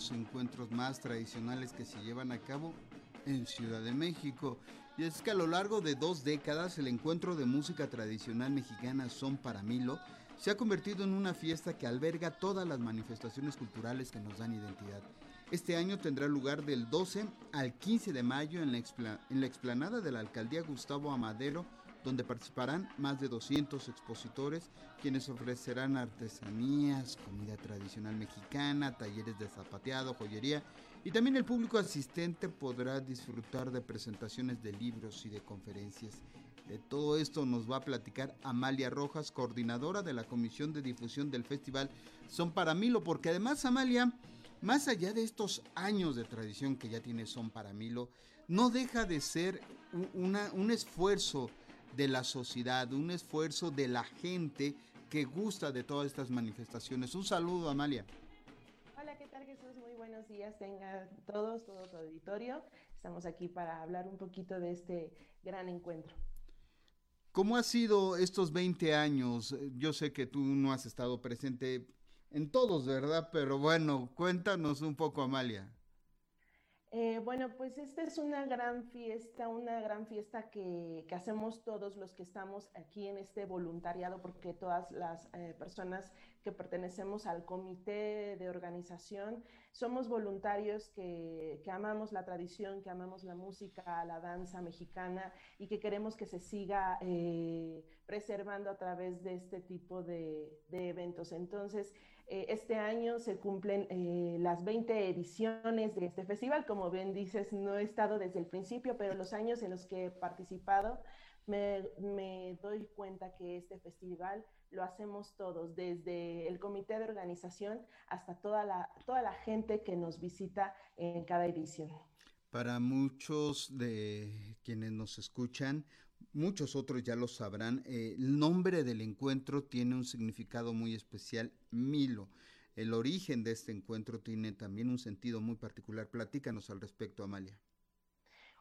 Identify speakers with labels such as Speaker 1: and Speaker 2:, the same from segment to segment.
Speaker 1: los encuentros más tradicionales que se llevan a cabo en Ciudad de México. Y es que a lo largo de dos décadas el encuentro de música tradicional mexicana Son para Milo se ha convertido en una fiesta que alberga todas las manifestaciones culturales que nos dan identidad. Este año tendrá lugar del 12 al 15 de mayo en la, en la explanada de la alcaldía Gustavo Amadero donde participarán más de 200 expositores, quienes ofrecerán artesanías, comida tradicional mexicana, talleres de zapateado, joyería y también el público asistente podrá disfrutar de presentaciones de libros y de conferencias. De todo esto nos va a platicar Amalia Rojas, coordinadora de la Comisión de Difusión del Festival Son para Milo, porque además Amalia, más allá de estos años de tradición que ya tiene Son para Milo, no deja de ser un esfuerzo de la sociedad, un esfuerzo de la gente que gusta de todas estas manifestaciones. Un saludo, Amalia.
Speaker 2: Hola, ¿qué tal Jesús? Muy buenos días, tengan todos, todo tu auditorio. Estamos aquí para hablar un poquito de este gran encuentro.
Speaker 1: ¿Cómo ha sido estos 20 años? Yo sé que tú no has estado presente en todos, ¿verdad? Pero bueno, cuéntanos un poco, Amalia.
Speaker 2: Eh, bueno, pues esta es una gran fiesta, una gran fiesta que, hacemos todos los que estamos aquí en este voluntariado, porque todas las eh, personas que pertenecemos al comité de organización somos voluntarios que, amamos la tradición, que amamos la música, la danza mexicana y que queremos que se siga eh, preservando a través de este tipo de, de eventos. Entonces, eh, este año se cumplen eh, las 20 ediciones de este festival. Como bien dices, no he estado desde el principio, pero los años en los que he participado me, doy cuenta que este festival lo hacemos todos, desde el comité de organización hasta toda la, toda la gente que nos visita en cada edición.
Speaker 1: Para muchos de quienes nos escuchan, muchos otros ya lo sabrán, eh, el nombre del encuentro tiene un significado muy especial, Milo. El origen de este encuentro tiene también un sentido muy particular. Platícanos al respecto, Amalia.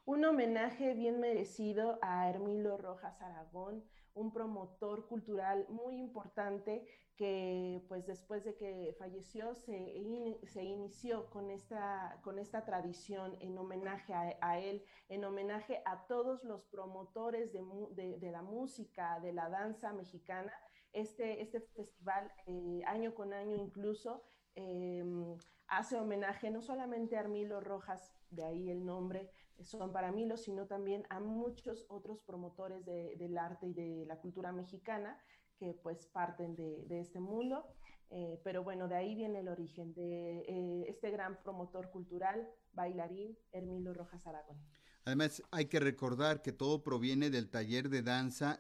Speaker 2: Un homenaje bien merecido a Hermilo Rojas Aragón, un promotor cultural muy importante que pues después de que falleció se, se inició con esta, con esta tradición en homenaje a, él, en homenaje a todos los promotores de, de, la música, de la danza mexicana. Este, este festival eh, año con año incluso em, hace homenaje no solamente a Armilo Rojas, de ahí el nombre, son para Milo, sino también a muchos otros promotores del arte y de la cultura mexicana que pues parten de, este mundo. Eh, pero bueno, de ahí viene el origen de eh, este gran promotor cultural, bailarín, Hermilo Rojas Aragón.
Speaker 1: Además, hay que recordar que todo proviene del taller de danza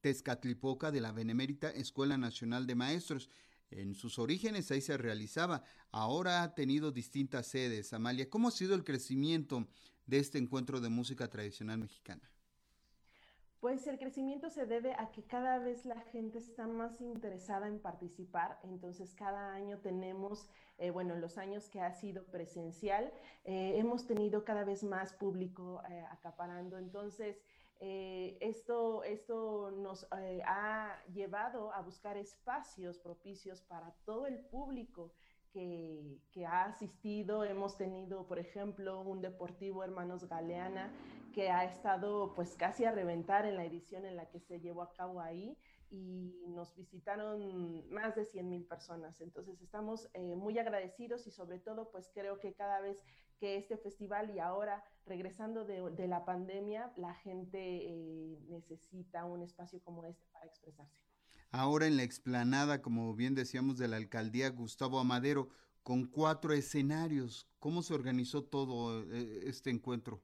Speaker 1: Tezcatlipoca de la Benemérita Escuela Nacional de Maestros. En sus orígenes ahí se realizaba. Ahora ha tenido distintas sedes. Amalia, ¿cómo ha sido el crecimiento de este encuentro de música tradicional mexicana?
Speaker 2: Pues el crecimiento se debe a que cada vez la gente está más interesada en participar, entonces cada año tenemos, eh, bueno, en los años que ha sido presencial, eh, hemos tenido cada vez más público eh, acaparando, entonces esto, esto nos ha llevado a buscar espacios propicios para todo el público que, ha asistido. Hemos tenido, por ejemplo, un Deportivo Hermanos Galeana que ha estado pues casi a reventar en la edición en la que se llevó a cabo ahí y nos visitaron más de 100 mil personas. Entonces estamos eh, muy agradecidos y sobre todo pues creo que cada vez que este festival y ahora regresando de, la pandemia, la gente eh, necesita un espacio como este para expresarse
Speaker 1: ahora en la explanada, como bien decíamos, de la alcaldía Gustavo Amadero, con cuatro escenarios. ¿Cómo se organizó todo eh, este encuentro?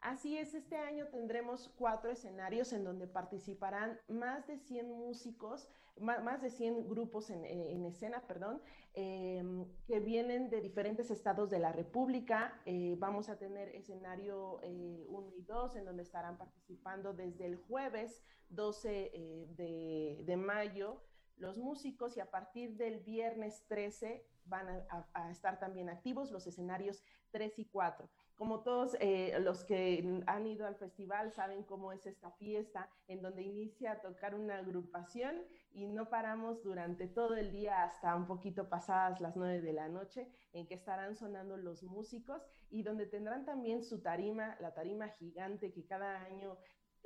Speaker 2: Así es, este año tendremos cuatro escenarios en donde participarán más de 100 músicos, más, de 100 grupos en, eh, escena, perdón, em, que vienen de diferentes estados de la República. Eh, vamos a tener escenario 1 y 2, en donde estarán participando desde el jueves 12 de, de mayo los músicos y a partir del viernes 13 van a, estar también activos los escenarios 3 y 4. Como todos eh, los que han ido al festival saben cómo es esta fiesta, en donde inicia a tocar una agrupación y no paramos durante todo el día hasta un poquito pasadas las nueve de la noche, en que estarán sonando los músicos y donde tendrán también su tarima, la tarima gigante que cada año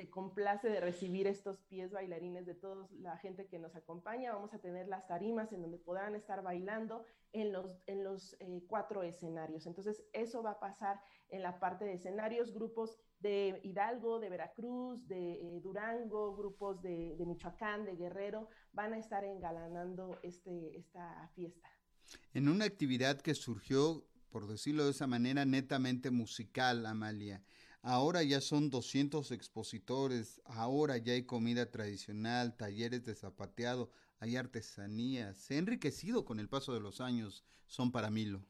Speaker 2: complace de recibir estos pies bailarines de toda la gente que nos acompaña. Vamos a tener las tarimas en donde podrán estar bailando en los, en los eh, cuatro escenarios. Entonces, eso va a pasar en la parte de escenarios, grupos de Hidalgo, de Veracruz, de eh, Durango, grupos de, de, Michoacán, de Guerrero, van a estar engalanando este, esta fiesta.
Speaker 1: En una actividad que surgió, por decirlo de esa manera, netamente musical, Amalia. Ahora ya son 200 expositores, ahora ya hay comida tradicional, talleres de zapateado, hay artesanía. Se ha enriquecido con el paso de los años, son para Milo.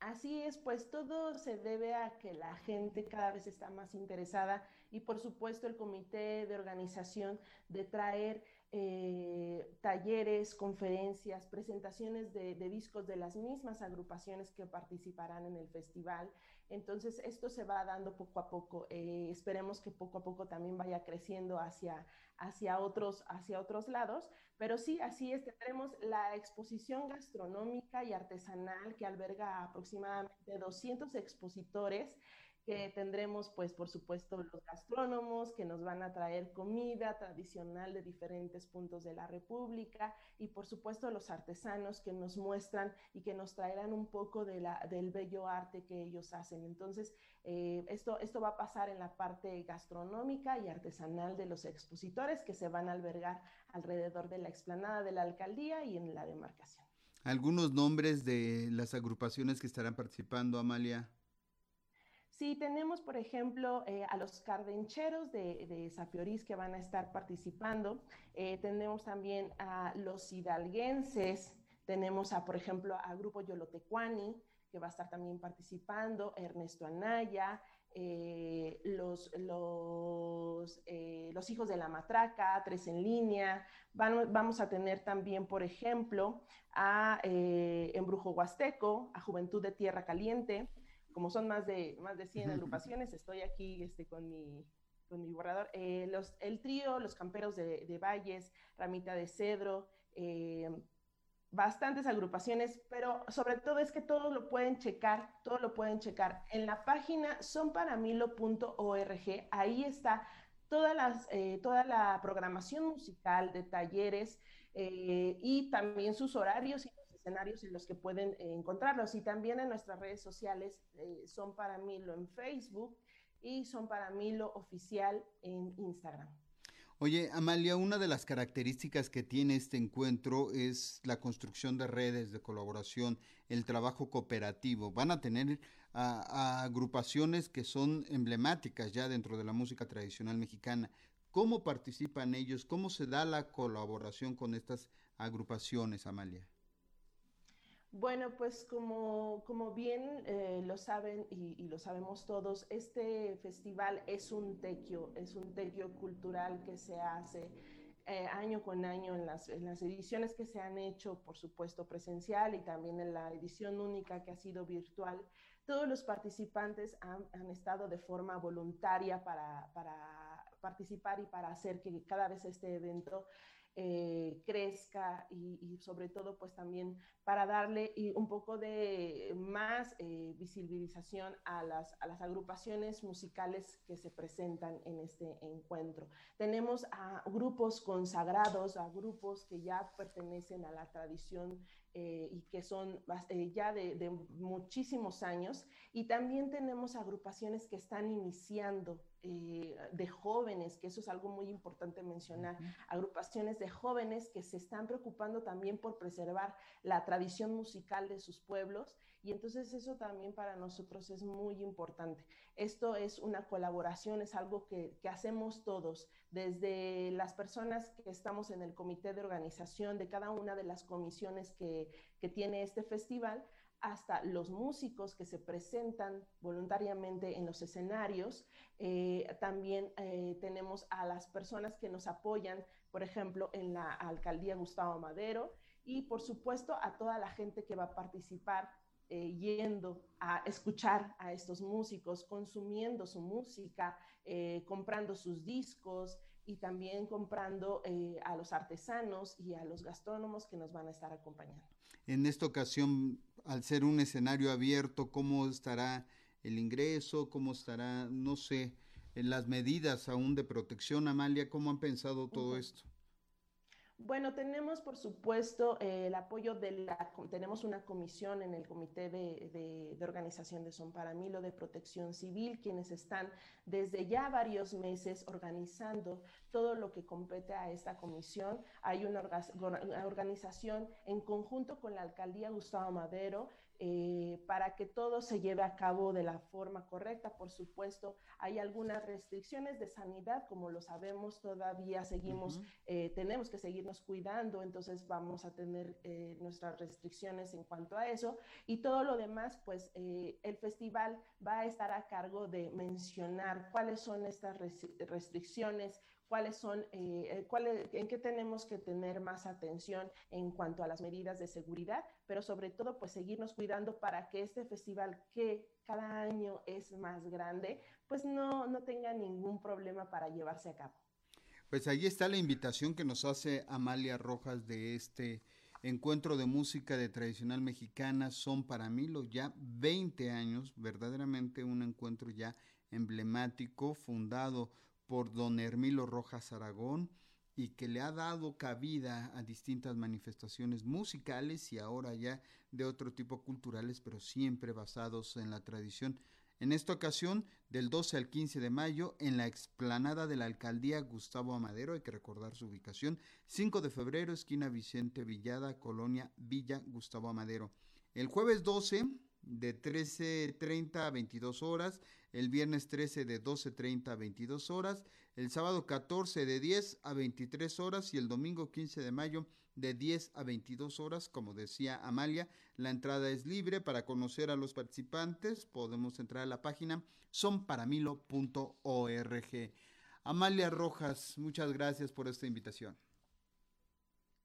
Speaker 2: Así es, pues todo se debe a que la gente cada vez está más interesada y por supuesto el comité de organización de traer eh, talleres, conferencias, presentaciones de, discos de las mismas agrupaciones que participarán en el festival. Entonces, esto se va dando poco a poco. Eh, esperemos que poco a poco también vaya creciendo hacia, hacia, otros, hacia otros lados. Pero sí, así es, la exposición gastronómica y artesanal que alberga aproximadamente 200 expositores que tendremos, pues, por supuesto, los gastrónomos que nos van a traer comida tradicional de diferentes puntos de la República y, por supuesto, los artesanos que nos muestran y que nos traerán un poco de la, del bello arte que ellos hacen. Entonces, eh, esto, esto va a pasar en la parte gastronómica y artesanal de los expositores que se van a albergar alrededor de la explanada de la alcaldía y en la demarcación.
Speaker 1: ¿Algunos nombres de las agrupaciones que estarán participando, Amalia?
Speaker 2: Sí, tenemos, por ejemplo, eh, a los cardencheros de, de que van a estar participando. Eh, tenemos también a los hidalguenses. Tenemos, a, por ejemplo, al grupo Yolotecuani, que va a estar también participando. Ernesto Anaya, eh, los, hijos de la matraca, Tres en línea. vamos a tener también, por ejemplo, a Embrujo Huasteco, a Juventud de Tierra Caliente como son más de, más de 100 agrupaciones, estoy aquí este, con, mi, con mi borrador. Eh, los, el trío, los camperos de, de Valles, Ramita de Cedro, eh, bastantes agrupaciones, pero sobre todo es que todo lo pueden checar, todo lo pueden checar en la página sonparamilo.org, ahí está todas las, eh, toda la programación musical de talleres y también sus horarios y escenarios en los que pueden eh, encontrarlos. Y también en nuestras redes sociales eh, son para Milo en Facebook y son para Milo oficial en Instagram.
Speaker 1: Oye, Amalia, una de las características que tiene este encuentro es la construcción de redes de colaboración, el trabajo cooperativo. Van a tener agrupaciones que son emblemáticas ya dentro de la música tradicional mexicana. ¿Cómo participan ellos? ¿Cómo se da la colaboración con estas agrupaciones, Amalia?
Speaker 2: Bueno, pues como, como bien eh, lo saben y, lo sabemos todos, este festival es un tequio, es un tequio cultural que se hace eh, año con año en las, las, ediciones que se han hecho, por supuesto, presencial y también en la edición única que ha sido virtual. Todos los participantes han, han estado de forma voluntaria para, para participar y para hacer que cada vez este evento eh, crezca y, sobre todo pues también para darle un poco de más eh, visibilización a las, a las agrupaciones musicales que se presentan en este encuentro. Tenemos a grupos consagrados, a grupos que ya pertenecen a la tradición eh, y que son ya de, de, muchísimos años. Y también tenemos agrupaciones que están iniciando eh, de jóvenes, que eso es algo muy importante mencionar, agrupaciones de jóvenes que se están preocupando también por preservar la tradición musical de sus pueblos y entonces eso también para nosotros es muy importante. Esto es una colaboración, es algo que, que hacemos todos, desde las personas que estamos en el comité de organización de cada una de las comisiones que, que tiene este festival, hasta los músicos que se presentan voluntariamente en los escenarios. Eh, también eh, tenemos a las personas que nos apoyan, por ejemplo, en la alcaldía Gustavo Madero y por supuesto a toda la gente que va a participar eh, yendo a escuchar a estos músicos, consumiendo su música, comprando sus discos y también comprando a los artesanos y a los gastrónomos que nos van a estar acompañando.
Speaker 1: En esta ocasión, al ser un escenario abierto, ¿cómo estará el ingreso? ¿Cómo estará, no sé, en las medidas aún de protección, Amalia? ¿Cómo han pensado todo esto?
Speaker 2: Bueno, tenemos por supuesto eh, el apoyo de la, tenemos una comisión en el Comité de, Organización de Son para Milo de Protección Civil, quienes están desde ya varios meses organizando todo lo que compete a esta comisión. Hay una organización en conjunto con la Alcaldía Gustavo Madero eh, para que todo se lleve a cabo de la forma correcta. Por supuesto, hay algunas restricciones de sanidad, como lo sabemos, todavía seguimos, eh, tenemos que seguirnos cuidando, entonces vamos a tener eh, nuestras restricciones en cuanto a eso. Y todo lo demás, pues el festival va a estar a cargo de mencionar cuáles son estas restricciones, cuáles son, eh, eh en qué tenemos que tener más atención en cuanto a las medidas de seguridad, pero sobre todo pues seguirnos cuidando para que este festival que cada año es más grande, pues no, no tenga ningún problema para llevarse a cabo.
Speaker 1: Pues ahí está la invitación que nos hace Amalia Rojas de este encuentro de música de tradicional mexicana. Son para mí los ya 20 años, verdaderamente un encuentro ya emblemático, fundado por don Hermilo Rojas Aragón y que le ha dado cabida a distintas manifestaciones musicales y ahora ya de otro tipo culturales, pero siempre basados en la tradición. En esta ocasión, del 12 al 15 de mayo, en la explanada de la alcaldía Gustavo Amadero, hay que recordar su ubicación, 5 de febrero, esquina Vicente Villada, Colonia Villa Gustavo Amadero. El jueves 12, de 13.30 a 22 horas, el viernes 13 de 12.30 a 22 horas, el sábado 14 de 10 a 23 horas y el domingo 15 de mayo de 10 a 22 horas. Como decía Amalia, la entrada es libre. Para conocer a los participantes podemos entrar a la página sonparamilo.org. Amalia Rojas, muchas gracias por esta invitación.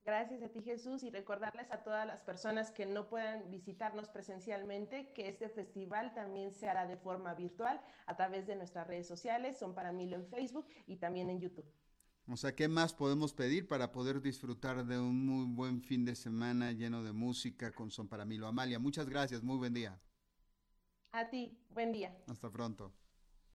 Speaker 2: Gracias a ti Jesús y recordarles a todas las personas que no puedan visitarnos presencialmente que este festival también se hará de forma virtual a través de nuestras redes sociales, son para Milo en Facebook y también en YouTube.
Speaker 1: O sea, ¿qué más podemos pedir para poder disfrutar de un muy buen fin de semana lleno de música con Son para Milo? Amalia, muchas gracias, muy buen día.
Speaker 2: A ti, buen día.
Speaker 1: Hasta pronto.